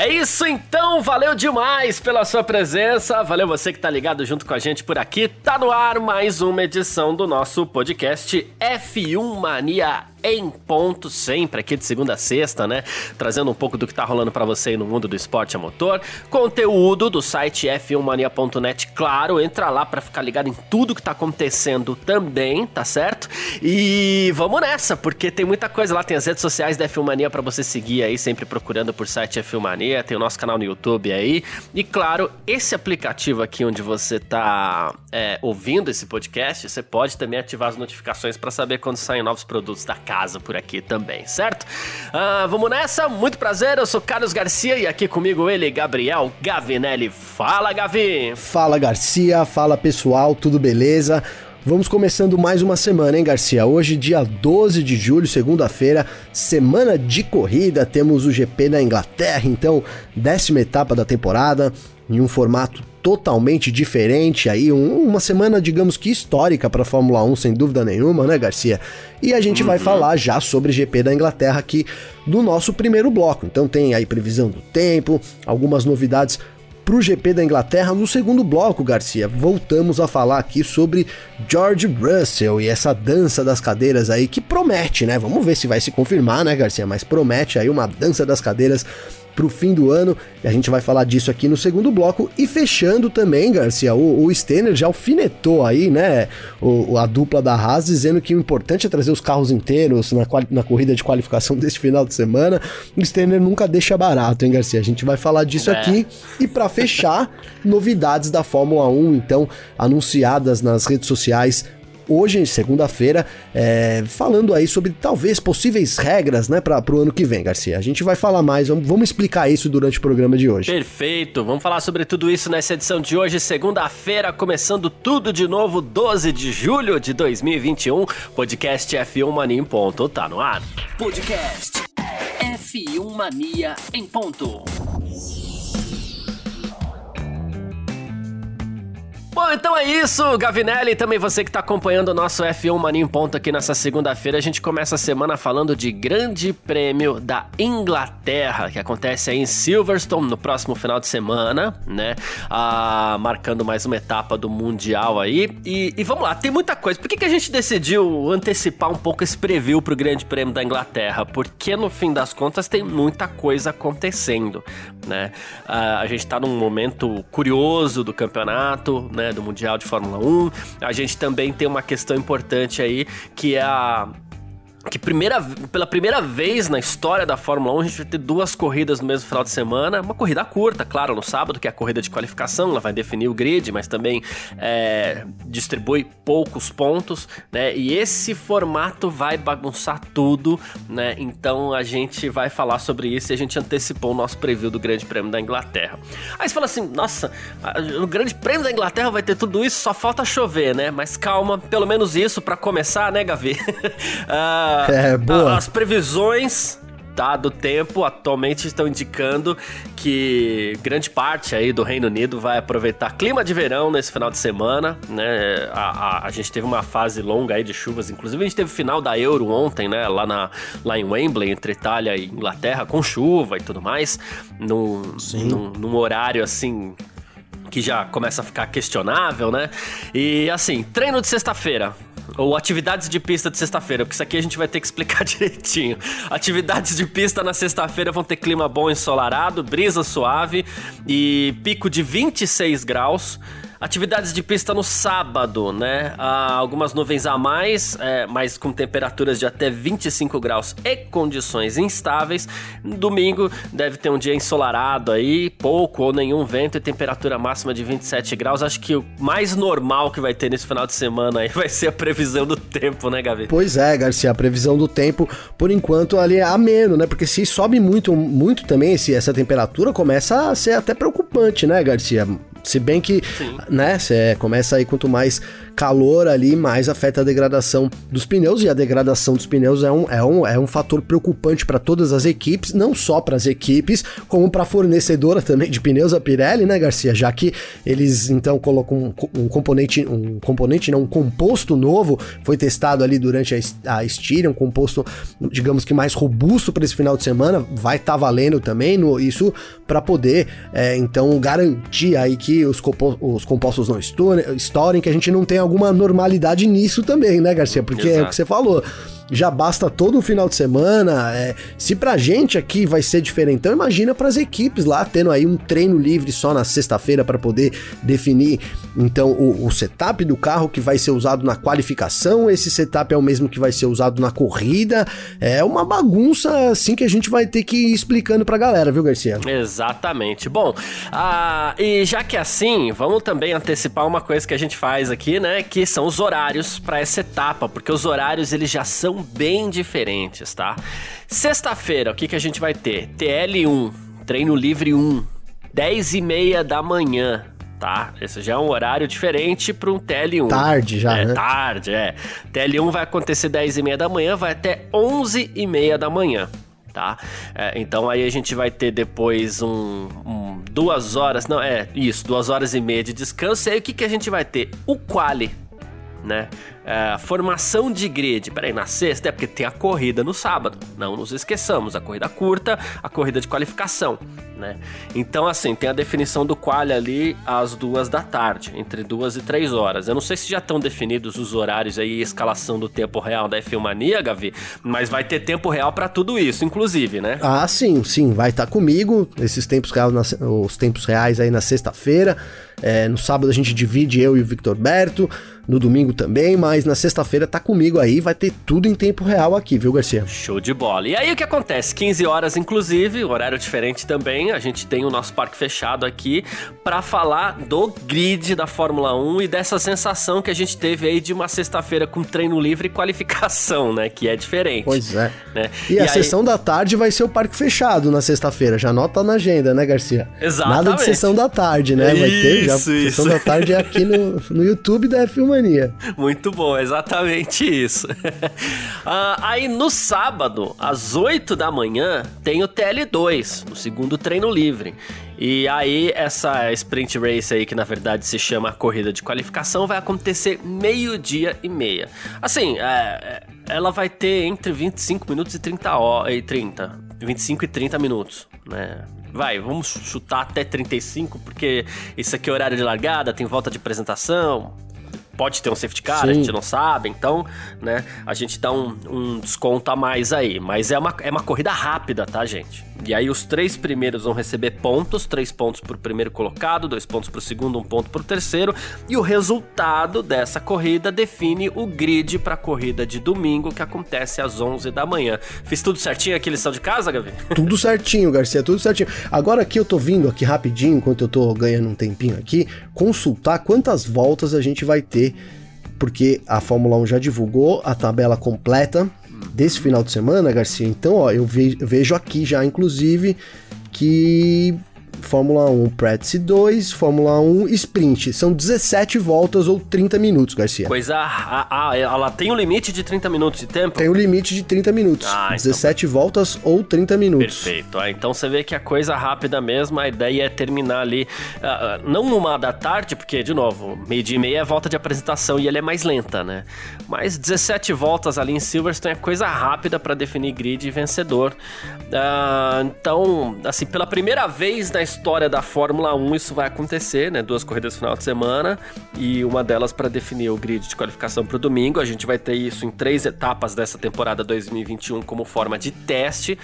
É isso então, valeu demais pela sua presença, valeu você que tá ligado junto com a gente por aqui. Tá no ar mais uma edição do nosso podcast F1 Mania em ponto sempre, aqui de segunda a sexta, né? Trazendo um pouco do que tá rolando para você aí no mundo do esporte a motor. Conteúdo do site f1mania.net, claro, entra lá para ficar ligado em tudo que tá acontecendo também, tá certo? E vamos nessa, porque tem muita coisa lá, tem as redes sociais da F1 Mania para você seguir aí, sempre procurando por site F1 Mania, tem o nosso canal no YouTube aí. E claro, esse aplicativo aqui onde você tá é, ouvindo esse podcast, você pode também ativar as notificações para saber quando saem novos produtos da casa por aqui também, certo? Ah, vamos nessa, muito prazer, eu sou Carlos Garcia e aqui comigo ele, Gabriel Gavinelli. Fala, Gavi! Fala, Garcia, fala pessoal, tudo beleza? Vamos começando mais uma semana, hein, Garcia? Hoje, dia 12 de julho, segunda-feira, semana de corrida, temos o GP da Inglaterra, então, décima etapa da temporada, em um formato totalmente diferente aí, um, uma semana, digamos que histórica para a Fórmula 1, sem dúvida nenhuma, né, Garcia? E a gente uhum. vai falar já sobre GP da Inglaterra aqui do nosso primeiro bloco. Então tem aí previsão do tempo, algumas novidades para o GP da Inglaterra. No segundo bloco, Garcia, voltamos a falar aqui sobre George Russell e essa dança das cadeiras aí que promete, né? Vamos ver se vai se confirmar, né, Garcia? Mas promete aí uma dança das cadeiras para o fim do ano. E a gente vai falar disso aqui no segundo bloco. E fechando também, Garcia, o, o Steiner já alfinetou aí, né, o, a dupla da Haas, dizendo que o importante é trazer os carros inteiros na, na corrida de qualificação deste final de semana. O Steiner nunca deixa barato, hein, Garcia? A gente vai falar disso é. aqui. E para fechar, novidades da Fórmula 1, então, anunciadas nas redes sociais hoje, segunda-feira, é, falando aí sobre talvez possíveis regras, né, para o ano que vem, Garcia. A gente vai falar mais, vamos, vamos explicar isso durante o programa de hoje. Perfeito, vamos falar sobre tudo isso nessa edição de hoje, segunda-feira, começando tudo de novo, 12 de julho de 2021. Podcast F1 Mania em ponto, tá no ar. Podcast F1 Mania em ponto. Bom, então é isso, Gavinelli, também você que está acompanhando o nosso F1 Mania em Ponto aqui nessa segunda-feira. A gente começa a semana falando de Grande Prêmio da Inglaterra, que acontece aí em Silverstone no próximo final de semana, né? Ah, marcando mais uma etapa do Mundial aí. E, e vamos lá, tem muita coisa. Por que, que a gente decidiu antecipar um pouco esse preview para o Grande Prêmio da Inglaterra? Porque no fim das contas tem muita coisa acontecendo, né? Ah, a gente está num momento curioso do campeonato, né? Do Mundial de Fórmula 1. A gente também tem uma questão importante aí, que é a que primeira, pela primeira vez na história da Fórmula 1 a gente vai ter duas corridas no mesmo final de semana. Uma corrida curta, claro, no sábado, que é a corrida de qualificação, ela vai definir o grid, mas também é, distribui poucos pontos, né? E esse formato vai bagunçar tudo, né? Então a gente vai falar sobre isso e a gente antecipou o nosso preview do Grande Prêmio da Inglaterra. Aí você fala assim, nossa, no Grande Prêmio da Inglaterra vai ter tudo isso, só falta chover, né? Mas calma, pelo menos isso para começar, né, Gavi? uh, é, boa. as previsões tá, do tempo atualmente estão indicando que grande parte aí do Reino Unido vai aproveitar clima de verão nesse final de semana, né? A, a, a, gente teve uma fase longa aí de chuvas, inclusive a gente teve final da Euro ontem, né? Lá, na, lá em Wembley, entre Itália e Inglaterra, com chuva e tudo mais, num, num, num horário assim que já começa a ficar questionável, né? E assim, treino de sexta-feira. Ou atividades de pista de sexta-feira, porque isso aqui a gente vai ter que explicar direitinho. Atividades de pista na sexta-feira vão ter clima bom ensolarado, brisa suave e pico de 26 graus. Atividades de pista no sábado, né? Há algumas nuvens a mais, é, mas com temperaturas de até 25 graus e condições instáveis. Domingo deve ter um dia ensolarado aí, pouco ou nenhum vento e temperatura máxima de 27 graus. Acho que o mais normal que vai ter nesse final de semana aí vai ser a previsão do tempo, né, Gavi? Pois é, Garcia, a previsão do tempo, por enquanto, ali é ameno, né? Porque se sobe muito, muito também esse, essa temperatura, começa a ser até preocupante, né, Garcia? Se bem que, Sim. Né, você começa aí quanto mais calor ali mais afeta a degradação dos pneus, e a degradação dos pneus é um, é um, é um fator preocupante para todas as equipes, não só para as equipes, como para a fornecedora também de pneus, a Pirelli, né, Garcia? Já que eles então colocam um, um componente, um componente, não, um composto novo, foi testado ali durante a, a Styria, um composto, digamos que mais robusto para esse final de semana, vai estar tá valendo também, no, isso para poder, é, então, garantir aí que os, compo os compostos não estourem, que a gente não tem alguma normalidade nisso também, né, Garcia? Porque Exato. é o que você falou já basta todo o final de semana. É, se pra gente aqui vai ser diferente, então imagina pras equipes lá tendo aí um treino livre só na sexta-feira para poder definir então o, o, setup do carro que vai ser usado na qualificação. Esse setup é o mesmo que vai ser usado na corrida. É uma bagunça assim que a gente vai ter que ir explicando pra galera, viu, Garcia? Exatamente. Bom, ah, e já que é assim, vamos também antecipar uma coisa que a gente faz aqui, né? Que são os horários para essa etapa, porque os horários eles já são bem diferentes, tá? Sexta-feira, o que, que a gente vai ter? TL1, treino livre 1, 10 e meia da manhã, tá? Esse já é um horário diferente para um TL1. Tarde já, é, né? Tarde, é. TL1 vai acontecer 10 e meia da manhã, vai até 11 e meia da manhã, tá? É, então aí a gente vai ter depois um, um, duas horas, não, é isso, duas horas e meia de descanso. E aí o que, que a gente vai ter? O quali, né? É, formação de grid. Peraí, na sexta é porque tem a corrida no sábado. Não nos esqueçamos, a corrida curta, a corrida de qualificação, né? Então, assim, tem a definição do quali ali às duas da tarde, entre duas e três horas. Eu não sei se já estão definidos os horários aí e escalação do tempo real da F1 Mania, Gavi, mas vai ter tempo real para tudo isso, inclusive, né? Ah, sim, sim, vai estar tá comigo. Esses tempos reais, os tempos reais aí na sexta-feira. É, no sábado a gente divide eu e o Victor Berto no domingo também, mas na sexta-feira tá comigo aí, vai ter tudo em tempo real aqui, viu, Garcia? Show de bola. E aí o que acontece? 15 horas, inclusive, horário diferente também, a gente tem o nosso parque fechado aqui para falar do grid da Fórmula 1 e dessa sensação que a gente teve aí de uma sexta-feira com treino livre e qualificação, né? Que é diferente. Pois é. Né? E, e, a aí... sessão da tarde vai ser o parque fechado na sexta-feira, já anota na agenda, né, Garcia? Exatamente. Nada de sessão da tarde, né? Vai isso, ter já. Isso. Sessão da tarde é aqui no, no YouTube da F1 Mania. Muito bom, exatamente isso. ah, aí no sábado, às 8 da manhã, tem o TL2, o segundo treino livre. E aí, essa sprint race aí, que na verdade se chama corrida de qualificação, vai acontecer meio-dia e meia. Assim, é, é ela vai ter entre 25 minutos e 30 horas. E 30. 25 e 30 minutos, né? Vai, vamos chutar até 35, porque isso aqui é horário de largada, tem volta de apresentação, pode ter um safety car, Sim. a gente não sabe, então, né, a gente dá um, um, desconto a mais aí. Mas é uma, é uma corrida rápida, tá, gente? E aí os três primeiros vão receber pontos, três pontos pro primeiro colocado, dois pontos pro segundo, um ponto pro terceiro, e o resultado dessa corrida define o grid pra corrida de domingo, que acontece às 11 da manhã. Fiz tudo certinho aqui, lição de casa, Gavi? Tudo certinho, Garcia, tudo certinho. Agora aqui eu tô vindo aqui rapidinho, enquanto eu tô ganhando um tempinho aqui, consultar quantas voltas a gente vai ter porque a Fórmula 1 já divulgou a tabela completa desse final de semana, Garcia. Então, ó, eu vejo aqui já, inclusive, que Fórmula 1 Practice 2, Fórmula 1 Sprint. São 17 voltas ou 30 minutos, Garcia. Coisa. Ah, ela tem um limite de 30 minutos de tempo? Tem um limite de 30 minutos. Ah, 17 então... voltas ou 30 minutos. Perfeito. Ah, então você vê que a coisa rápida mesmo, a ideia é terminar ali. Uh, não numa da tarde, porque, de novo, meio-dia e meia é volta de apresentação e ele é mais lenta, né? Mas 17 voltas ali em Silverstone é coisa rápida para definir grid e vencedor. Uh, então, assim, pela primeira vez na história da Fórmula 1 isso vai acontecer, né? Duas corridas no final de semana e uma delas para definir o grid de qualificação para o domingo. A gente vai ter isso em três etapas dessa temporada 2021 como forma de teste.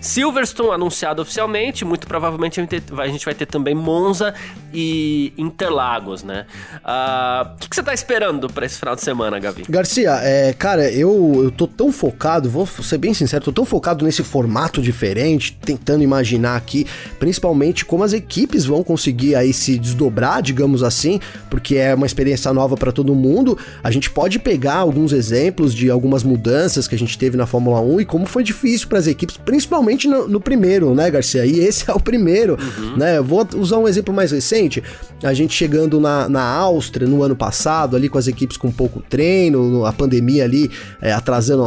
Silverstone anunciado oficialmente, muito provavelmente a gente vai ter também Monza e Interlagos, né? Ah, o uh, que, que, você tá esperando para esse final de semana, Gavi? Garcia, é, cara, eu, eu tô tão focado, vou ser bem sincero, tô tão focado nesse formato diferente, tentando imaginar aqui, principalmente como as equipes vão conseguir aí se desdobrar, digamos assim, porque é uma experiência nova para todo mundo. A gente pode pegar alguns exemplos de algumas mudanças que a gente teve na Fórmula 1 e como foi difícil para as equipes, principalmente no, no, primeiro, né, Garcia? E esse é o primeiro, uhum. né? Eu vou usar um exemplo mais recente. A gente chegando na, na Áustria no ano passado, ali com as equipes com pouco treino, a pandemia ali é, atrasando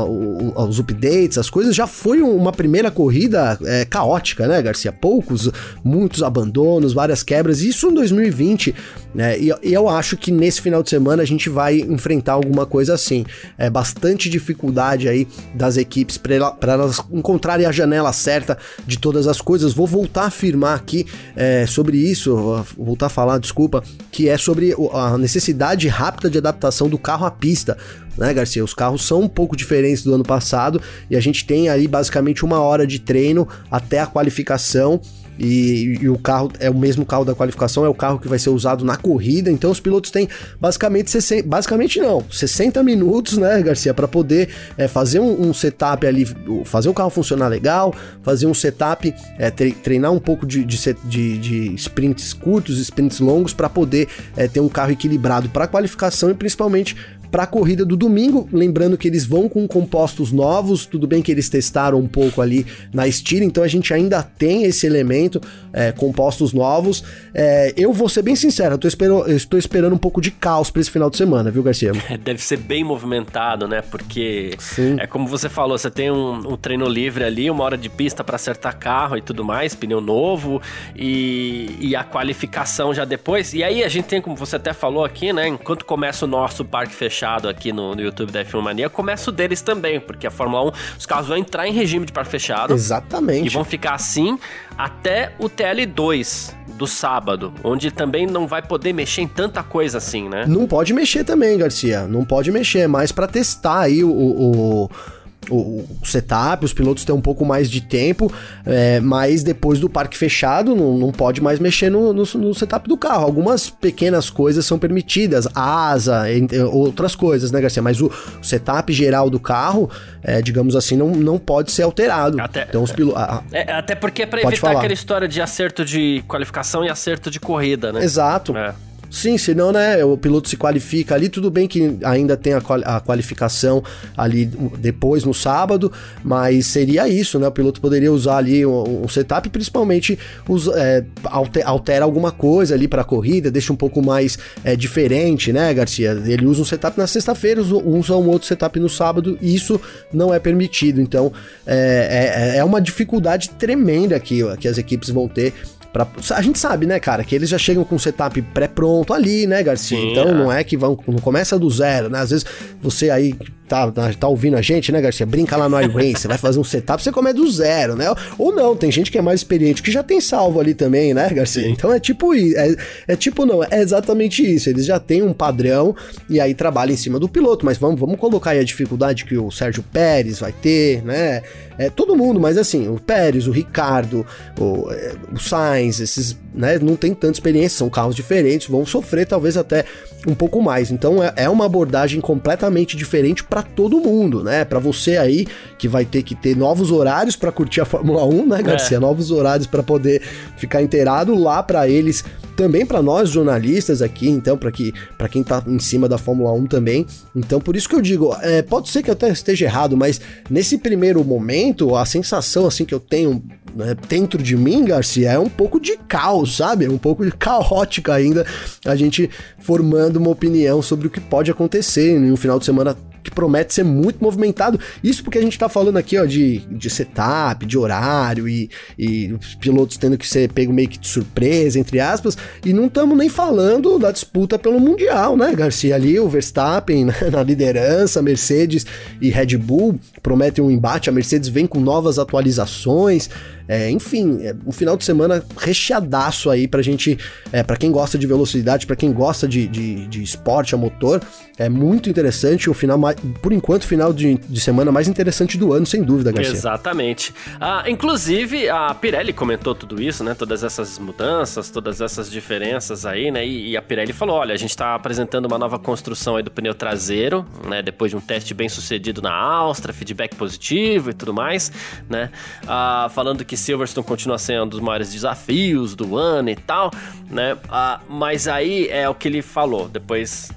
os updates, as coisas, já foi uma primeira corrida é, caótica, né, Garcia? Poucos, muitos abandonos, várias quebras, isso em 2020, né? E, e eu acho que nesse final de semana a gente vai enfrentar alguma coisa assim. É bastante dificuldade aí das equipes para elas encontrarem a janela certa de todas as coisas. Vou voltar a afirmar aqui é, sobre isso, voltar a falar, desculpa, que é sobre a necessidade rápida de adaptação do carro à pista né, Garcia? Os carros são um pouco diferentes do ano passado e a gente tem ali basicamente uma hora de treino até a qualificação. E, e, o carro é o mesmo carro da qualificação, é o carro que vai ser usado na corrida. Então os pilotos têm basicamente 60, basicamente não, 60 minutos, né, Garcia, para poder é, fazer um, um, setup ali, fazer o carro funcionar legal, fazer um setup, é, treinar um pouco de, de, de, de sprints curtos, sprints longos, para poder é, ter um carro equilibrado para qualificação e principalmente para a corrida do domingo. Lembrando que eles vão com compostos novos, tudo bem que eles testaram um pouco ali na Steam, então a gente ainda tem esse elemento, é, compostos novos. É, eu vou ser bem sincero, eu tô, espero, eu estou esperando um pouco de caos para esse final de semana, viu, Garcia? Deve ser bem movimentado, né? Porque Sim. é como você falou, você tem um, um treino livre ali, uma hora de pista para acertar carro e tudo mais, pneu novo e, e a qualificação já depois. E aí a gente tem, como você até falou aqui, né? Enquanto começa o nosso parque fechado fechado aqui no, no YouTube da F1 Mania, começa o deles também, porque a Fórmula 1, os carros vão entrar em regime de parque fechado. Exatamente. E vão ficar assim até o TL2 do sábado, onde também não vai poder mexer em tanta coisa assim, né? Não pode mexer também, Garcia. Não pode mexer, mas para testar aí o, o o, setup, os pilotos têm um pouco mais de tempo, é, mas depois do parque fechado não, não pode mais mexer no, no, no, setup do carro. Algumas pequenas coisas são permitidas, asa, entre, outras coisas, né, Garcia? Mas o, o setup geral do carro, é, digamos assim, não, não pode ser alterado. Até, então os pilotos. É, até porque é pra evitar falar. aquela história de acerto de qualificação e acerto de corrida, né? Exato. É. Sim, senão, né, o piloto se qualifica ali, tudo bem que ainda tem a, qualificação ali depois no sábado, mas seria isso, né? O piloto poderia usar ali um, um setup, principalmente usa, é, altera alguma coisa ali para a corrida, deixa um pouco mais é, diferente, né, Garcia? Ele usa um setup na sexta-feira, usa um outro setup no sábado, e isso não é permitido. Então, é, é, é uma dificuldade tremenda que, que as equipes vão ter Pra, a gente sabe, né, cara, que eles já chegam com o setup pré-pronto ali, né, Garcia? Sim, então é. não é que vão, não começa do zero, né? Às vezes você aí tá, tá, tá ouvindo a gente, né, Garcia? Brinca lá no iRace, vai fazer um setup, você começa do zero, né? Ou não, tem gente que é mais experiente que já tem salvo ali também, né, Garcia? Sim. Então é tipo é, é tipo não, é exatamente isso. Eles já têm um padrão e aí trabalham em cima do piloto, mas vamos, vamos colocar aí a dificuldade que o Sérgio Pérez vai ter, né? É, todo mundo, mas assim, o Pérez, o Ricardo, o, é, o Sainz, esses, né, não tem tanta experiência, são carros diferentes, vão sofrer talvez até um pouco mais. Então é, é uma abordagem completamente diferente para todo mundo, né? Para você aí que vai ter que ter novos horários para curtir a Fórmula 1, né, Garcia? É. Novos horários para poder ficar inteirado lá para eles também para nós jornalistas aqui, então, para que, para quem tá em cima da Fórmula 1 também. Então, por isso que eu digo, é, pode ser que eu até esteja errado, mas nesse primeiro momento, a sensação assim que eu tenho né, dentro de mim, Garcia, é um pouco de caos, sabe? É um pouco de caótica ainda a gente formando uma opinião sobre o que pode acontecer em um final de semana que promete ser muito movimentado. Isso porque a gente tá falando aqui, ó, de, de setup, de horário e, e os pilotos tendo que ser pego meio que de surpresa, entre aspas, e não estamos nem falando da disputa pelo Mundial, né, Garcia? Ali o Verstappen na liderança, Mercedes e Red Bull prometem um embate, a Mercedes vem com novas atualizações. É, enfim, é um final de semana recheadaço aí pra gente, é, pra quem gosta de velocidade, para quem gosta de, de, de, esporte a motor, é muito interessante, um final por enquanto, final de, de semana mais interessante do ano, sem dúvida, Garcia. Exatamente. Ah, inclusive, a Pirelli comentou tudo isso, né? Todas essas mudanças, todas essas diferenças aí, né? E, e a Pirelli falou: olha, a gente está apresentando uma nova construção aí do pneu traseiro, né? Depois de um teste bem sucedido na Áustria, feedback positivo e tudo mais, né? Ah, falando que Silverstone continua sendo um dos maiores desafios do ano e tal, né? Ah, mas aí é o que ele falou. Depois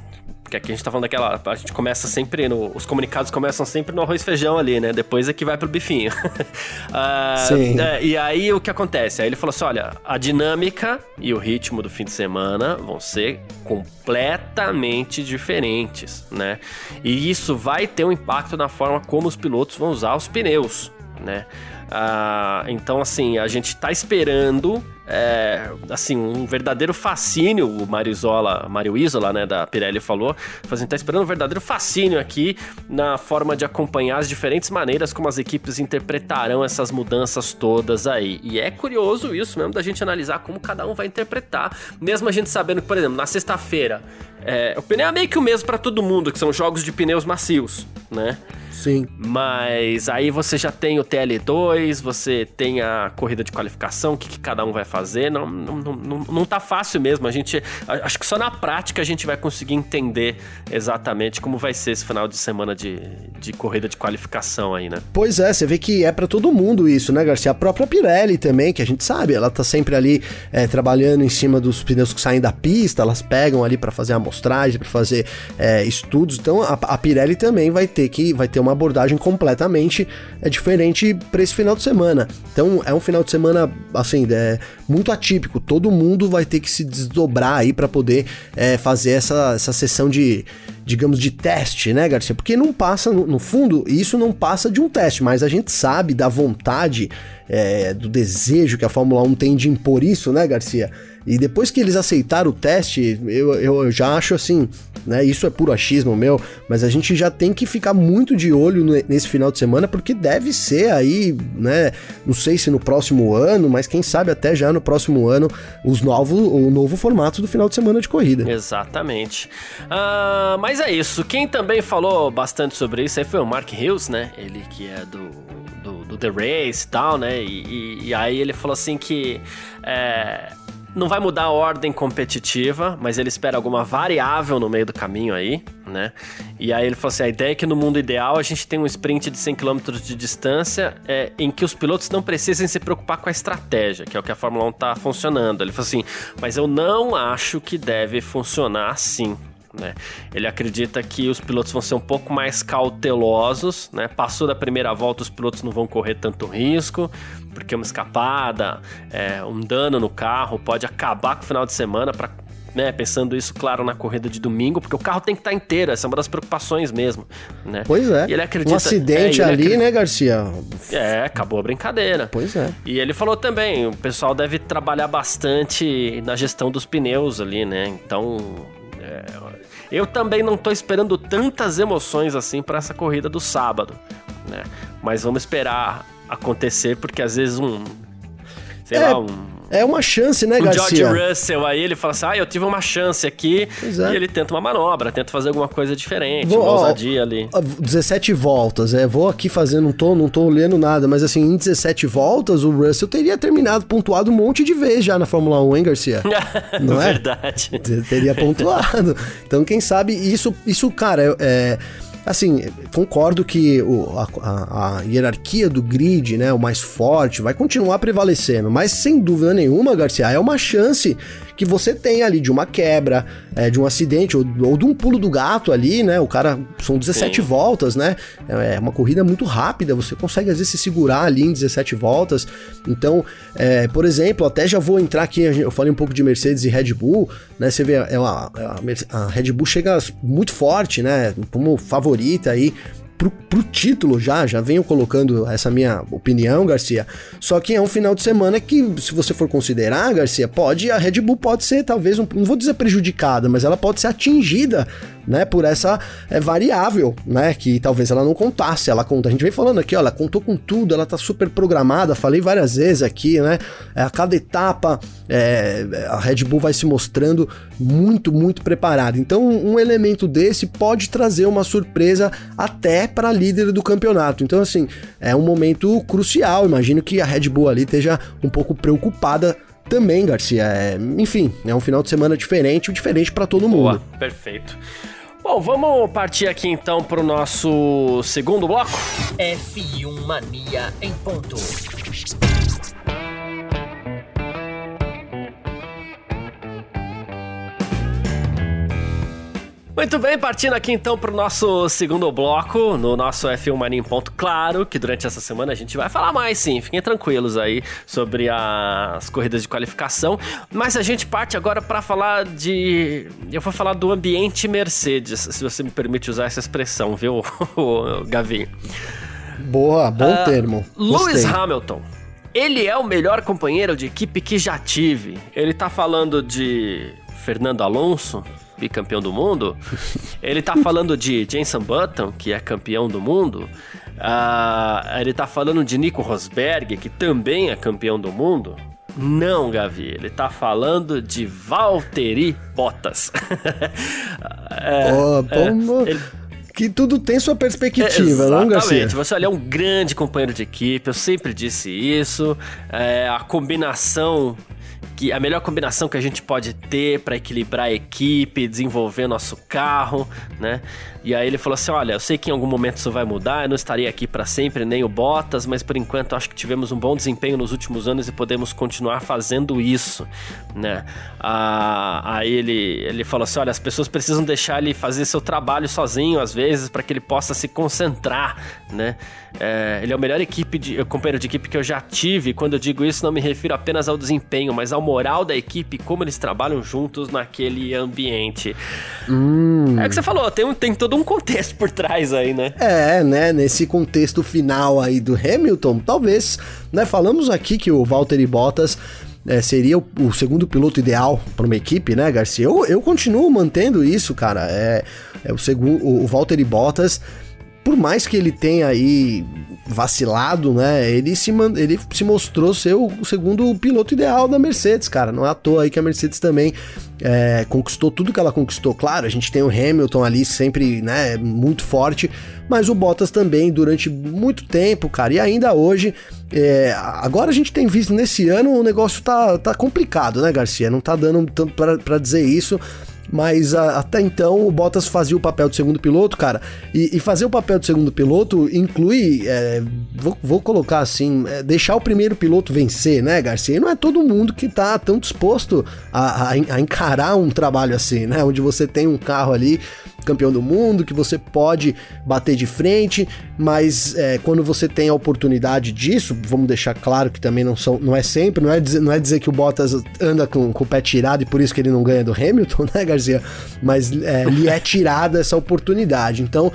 porque aqui a gente tá falando daquela. A gente começa sempre no. Os comunicados começam sempre no arroz e feijão ali, né? Depois é que vai pro bifinho. uh, Sim. É, e aí o que acontece? Aí ele falou assim: olha, a dinâmica e o ritmo do fim de semana vão ser completamente diferentes, né? E isso vai ter um impacto na forma como os pilotos vão usar os pneus, né? Uh, então, assim, a gente tá esperando é, assim, um verdadeiro fascínio, o Mario Isola, Mario Isola, né, da Pirelli falou, fazendo, tá esperando um verdadeiro fascínio aqui na forma de acompanhar as diferentes maneiras como as equipes interpretarão essas mudanças todas aí. E é curioso isso mesmo da gente analisar como cada um vai interpretar, mesmo a gente sabendo que, por exemplo, na sexta-feira, é, o pneu é meio que o mesmo para todo mundo, que são jogos de pneus macios, né? Sim. Mas aí você já tem o TL2, você tem a corrida de qualificação, o que, que cada um vai fazer. Não, não, não, não tá fácil mesmo. A gente. Acho que só na prática a gente vai conseguir entender exatamente como vai ser esse final de semana de, de corrida de qualificação aí, né? Pois é, você vê que é para todo mundo isso, né, Garcia? A própria Pirelli também, que a gente sabe, ela tá sempre ali é, trabalhando em cima dos pneus que saem da pista, elas pegam ali para fazer amostragem, para fazer é, estudos. Então a, a Pirelli também vai ter que vai ter uma abordagem completamente é, diferente para esse final de semana. Então é um final de semana assim é, muito atípico. Todo mundo vai ter que se desdobrar aí para poder é, fazer essa, essa sessão de digamos, de teste, né, Garcia? Porque não passa, no, fundo, isso não passa de um teste, mas a gente sabe da vontade, é, do desejo que a Fórmula 1 tem de impor isso, né, Garcia? E depois que eles aceitaram o teste, eu, eu já acho assim, né? Isso é puro achismo meu, mas a gente já tem que ficar muito de olho nesse final de semana, porque deve ser aí, né? Não sei se no próximo ano, mas quem sabe até já no próximo ano, os novos, o novo formato do final de semana de corrida. Exatamente. Uh, mas é isso. Quem também falou bastante sobre isso aí foi o Mark Hills, né? Ele que é do, do, do The Race e tal, né? E, e, e, aí ele falou assim que. É, não vai mudar a ordem competitiva, mas ele espera alguma variável no meio do caminho aí, né? E aí ele falou assim: a ideia é que no mundo ideal a gente tem um sprint de 100 km de distância é, em que os pilotos não precisem se preocupar com a estratégia, que é o que a Fórmula 1 tá funcionando. Ele falou assim: mas eu não acho que deve funcionar assim. Né? Ele acredita que os pilotos vão ser um pouco mais cautelosos, né? Passou da primeira volta, os pilotos não vão correr tanto risco, porque uma escapada, é, um dano no carro pode acabar com o final de semana para né, pensando isso, claro, na corrida de domingo, porque o carro tem que estar tá inteiro, essa é uma das preocupações mesmo, né? Pois é. E ele acredita, um acidente é, ali, acredita, né, Garcia? É, acabou a brincadeira. Pois é. E ele falou também, o pessoal deve trabalhar bastante na gestão dos pneus ali, né? Então, é, eu também não tô esperando tantas emoções assim para essa corrida do sábado, né? Mas vamos esperar acontecer porque às vezes um sei é, lá, um é uma chance, né, o Garcia? George Russell aí, ele fala assim, ah, eu tive uma chance aqui. É. E ele tenta uma manobra, tenta fazer alguma coisa diferente, vou, uma ousadia ali. 17 voltas, é, vou aqui fazer, não tô, não tô lendo nada, mas assim, em 17 voltas, o Russell teria terminado, pontuado um monte de vezes já na Fórmula 1, hein, Garcia? não é? Verdade. Teria pontuado. Então, quem sabe, isso, isso cara, é Assim, concordo que o, a, a, a, hierarquia do grid, né, o mais forte, vai continuar prevalecendo, mas sem dúvida nenhuma, Garcia, é uma chance que você tem ali de uma quebra, é, de um acidente ou, ou, de um pulo do gato ali, né? O cara são 17 Sim. voltas, né? É, é uma corrida muito rápida, você consegue às vezes se segurar ali em 17 voltas. Então, é, por exemplo, até já vou entrar aqui, eu falei um pouco de Mercedes e Red Bull, né? Você vê, é uma, a, a Red Bull chega muito forte, né? Como favorita aí pro, pro título já, já venho colocando essa minha opinião, Garcia. Só que é um final de semana que, se você for considerar, Garcia, pode, a Red Bull pode ser talvez, um, não vou dizer prejudicada, mas ela pode ser atingida né, por essa é, variável, né, que talvez ela não contasse, ela conta, a gente vem falando aqui, ó, ela contou com tudo, ela tá super programada, falei várias vezes aqui, né, é, a cada etapa é, a Red Bull vai se mostrando muito, muito preparada, então um elemento desse pode trazer uma surpresa até para a líder do campeonato, então assim, é um momento crucial, imagino que a Red Bull ali esteja um pouco preocupada também, Garcia. É, enfim, é um final de semana diferente, diferente para todo mundo. Boa, perfeito. Bom, vamos partir aqui então para o nosso segundo bloco. F1 Mania em ponto. Muito bem, partindo aqui então para o nosso segundo bloco, no nosso F1 Mania em Ponto. Claro que durante essa semana a gente vai falar mais sim, fiquem tranquilos aí sobre as corridas de qualificação. Mas a gente parte agora para falar de. Eu vou falar do ambiente Mercedes, se você me permite usar essa expressão, viu, Gavi? Boa, bom uh, termo. Lewis Hamilton. Ele é o melhor companheiro de equipe que já tive. Ele tá falando de Fernando Alonso, bicampeão do mundo, ele tá falando de Jenson Button, que é campeão do mundo, uh, ele tá falando de Nico Rosberg, que também é campeão do mundo. Não, Gavi, ele tá falando de Valtteri Bottas. é, oh, é, ele... Que tudo tem sua perspectiva, é, não, Garcia? Exatamente. Você olha, é um grande companheiro de equipe, eu sempre disse isso. É, a combinação que a melhor combinação que a gente pode ter para equilibrar a equipe, desenvolver nosso carro, né? E aí ele falou assim: Olha, eu sei que em algum momento isso vai mudar, eu não estaria aqui para sempre, nem o Bottas, mas por enquanto acho que tivemos um bom desempenho nos últimos anos e podemos continuar fazendo isso, né? Ah, aí ele, ele falou assim: Olha, as pessoas precisam deixar ele fazer seu trabalho sozinho às vezes para que ele possa se concentrar, né? É, ele é o melhor equipe de, companheiro de equipe que eu já tive. Quando eu digo isso, não me refiro apenas ao desempenho, mas ao moral da equipe, como eles trabalham juntos naquele ambiente. Hum. É o que você falou, tem, tem todo um contexto por trás aí, né? É, né? Nesse contexto final aí do Hamilton, talvez, né? Falamos aqui que o Valtteri Bottas é, seria o, o, segundo piloto ideal para uma equipe, né, Garcia? Eu, eu continuo mantendo isso, cara. É, é o segundo, o, Valtteri Bottas por mais que ele tenha aí vacilado, né? Ele se, ele se mostrou ser o segundo piloto ideal da Mercedes, cara. Não é à toa aí que a Mercedes também é, conquistou tudo que ela conquistou. Claro, a gente tem o Hamilton ali sempre, né? Muito forte, mas o Bottas também durante muito tempo, cara. E ainda hoje, é, agora a gente tem visto nesse ano o negócio tá, tá complicado, né, Garcia? Não tá dando tanto para dizer isso mas a, até então o Bottas fazia o papel de segundo piloto, cara, e, e fazer o papel de segundo piloto inclui, é, vou, vou, colocar assim, é, deixar o primeiro piloto vencer, né, Garcia? E não é todo mundo que tá tão disposto a, a, a encarar um trabalho assim, né, onde você tem um carro ali campeão do mundo, que você pode bater de frente, mas é, quando você tem a oportunidade disso, vamos deixar claro que também não, são, não é sempre, não é, dizer, não é dizer que o Bottas anda com, com o pé tirado e por isso que ele não ganha do Hamilton, né, Garcia? Mas é, lhe é tirada essa oportunidade. Então,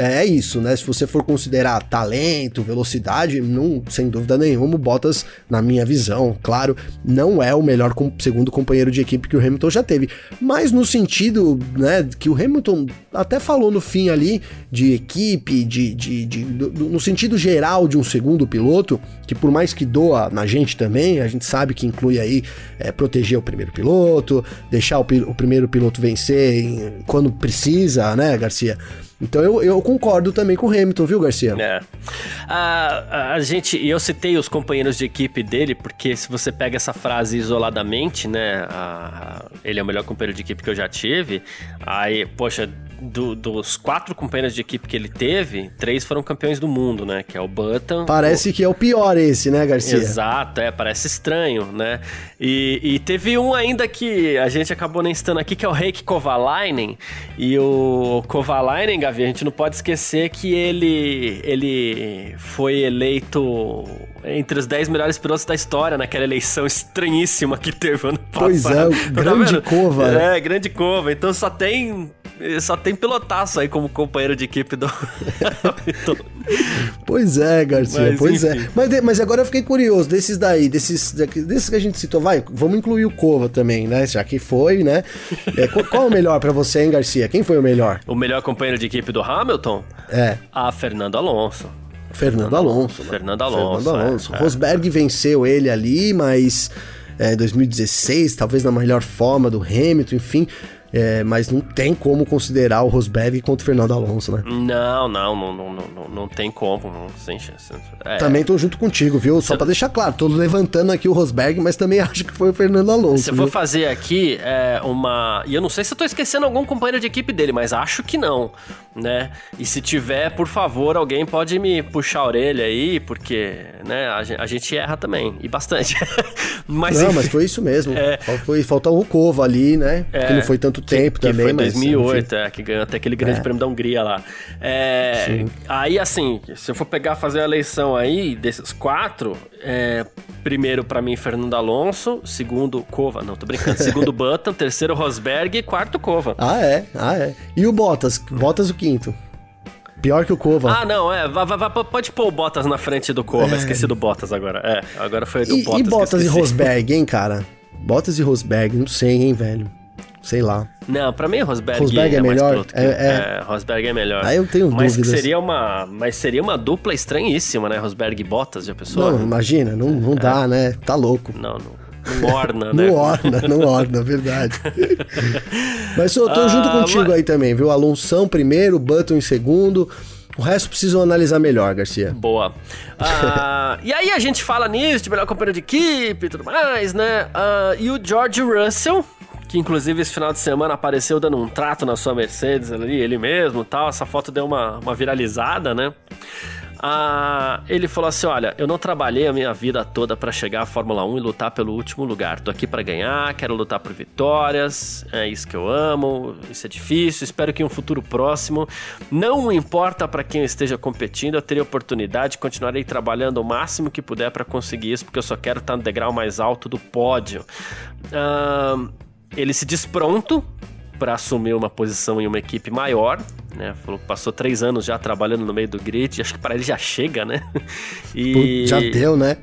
é isso, né? Se você for considerar talento, velocidade, não, sem dúvida nenhuma, o Bottas, na minha visão, claro, não é o melhor segundo companheiro de equipe que o Hamilton já teve. Mas no sentido, né, que o Hamilton até falou no fim ali de equipe, de, de, de do, no sentido geral de um segundo piloto, que por mais que doa na gente também, a gente sabe que inclui aí é, proteger o primeiro piloto, deixar o, o primeiro piloto vencer em, quando precisa, né, Garcia? Então eu, eu concordo também com o Hamilton, viu, Garcia? É. A, a gente, eu citei os companheiros de equipe dele, porque se você pega essa frase isoladamente, né? A, ele é o melhor companheiro de equipe que eu já tive. Aí, poxa, do, dos quatro companheiros de equipe que ele teve, três foram campeões do mundo, né? Que é o Button. Parece o... que é o pior esse, né, Garcia? Exato, é, parece estranho, né? E, e teve um ainda que a gente acabou nem citando aqui, que é o Reiki Kovalainen. E o Kovalainen, Gavi, a gente não pode esquecer que ele, ele foi eleito entre os 10 melhores pilotos da história naquela eleição estranhíssima que teve ano passado. Pois é, tá grande tá Cova. É, grande Cova. Então só tem só tem pilotaço aí como companheiro de equipe do Pois é, Garcia, mas, pois é. enfim. é. Mas, mas agora eu fiquei curioso, desses daí, desses, desses que a gente citou, vai, vamos incluir o Cova também, né? Já que foi, né? É, qual, qual, é o melhor para você, hein, Garcia? Quem foi o melhor? O melhor companheiro de equipe do Hamilton? É. A Fernando Alonso. Fernando Alonso. Fernando Alonso. Fernando Alonso. É, Rosberg é. venceu ele ali, mas é, 2016, talvez na melhor forma do Hamilton, enfim. É, mas não tem como considerar o Rosberg contra o Fernando Alonso, né? Não, não, não, não, não, não tem como, não, sem chance. É. Também tô junto contigo, viu? Só Cê... pra deixar claro, tô levantando aqui o Rosberg, mas também acho que foi o Fernando Alonso. Se eu for fazer aqui é, uma. E eu não sei se eu tô esquecendo algum companheiro de equipe dele, mas acho que não, né? E se tiver, por favor, alguém pode me puxar a orelha aí, porque, né, a gente, erra também, e bastante. mas, não, enfim, mas foi isso mesmo. É... Foi, falta o Cova ali, né? É... Que não foi tanto tempo que, também, que foi 2008, é, que ganhou até aquele grande é. prêmio da Hungria lá. É, aí, assim, se eu for pegar fazer a eleição aí desses quatro, é, primeiro para mim Fernando Alonso, segundo Cova, não, tô brincando, segundo Button, terceiro Rosberg e quarto Cova. Ah, é? Ah, é. E o Bottas? Bottas o quinto. Pior que o Cova. Ah, não, é. Pode pôr o Bottas na frente do Cova. É. Esqueci do Bottas agora. É, agora foi do e, Bottas. E Bottas e Rosberg, hein, cara? Bottas e Rosberg, não sei, hein, velho. Sei lá. Não, pra mim Rosberg, Rosberg é, é melhor. É, é... é, Rosberg é melhor. Aí eu tenho mas dúvidas. Seria uma, mas seria uma dupla estranhíssima, né? Rosberg e Bottas, já pessoa? Não, imagina, não, não dá, é. né? Tá louco. Não, não. Não orna, né? não orna, não orna, verdade. Mas eu tô ah, junto contigo mas... aí também, viu? Alonso primeiro, Button em segundo. O resto precisam analisar melhor, Garcia. Boa. Ah, e aí a gente fala nisso, de melhor companheiro de equipe e tudo mais, né? Ah, e o George Russell, que inclusive esse final de semana apareceu dando um trato na sua Mercedes ali, ele mesmo tal. Essa foto deu uma, uma viralizada, né? Ah, ele falou assim: Olha, eu não trabalhei a minha vida toda para chegar à Fórmula 1 e lutar pelo último lugar. Tô aqui para ganhar, quero lutar por vitórias, é isso que eu amo, isso é difícil. Espero que em um futuro próximo, não importa para quem eu esteja competindo, eu terei oportunidade, continuarei trabalhando o máximo que puder para conseguir isso, porque eu só quero estar no degrau mais alto do pódio. Ah, ele se diz pronto para assumir uma posição em uma equipe maior, né? Falou que passou três anos já trabalhando no meio do grid, acho que para ele já chega, né? E já deu, né?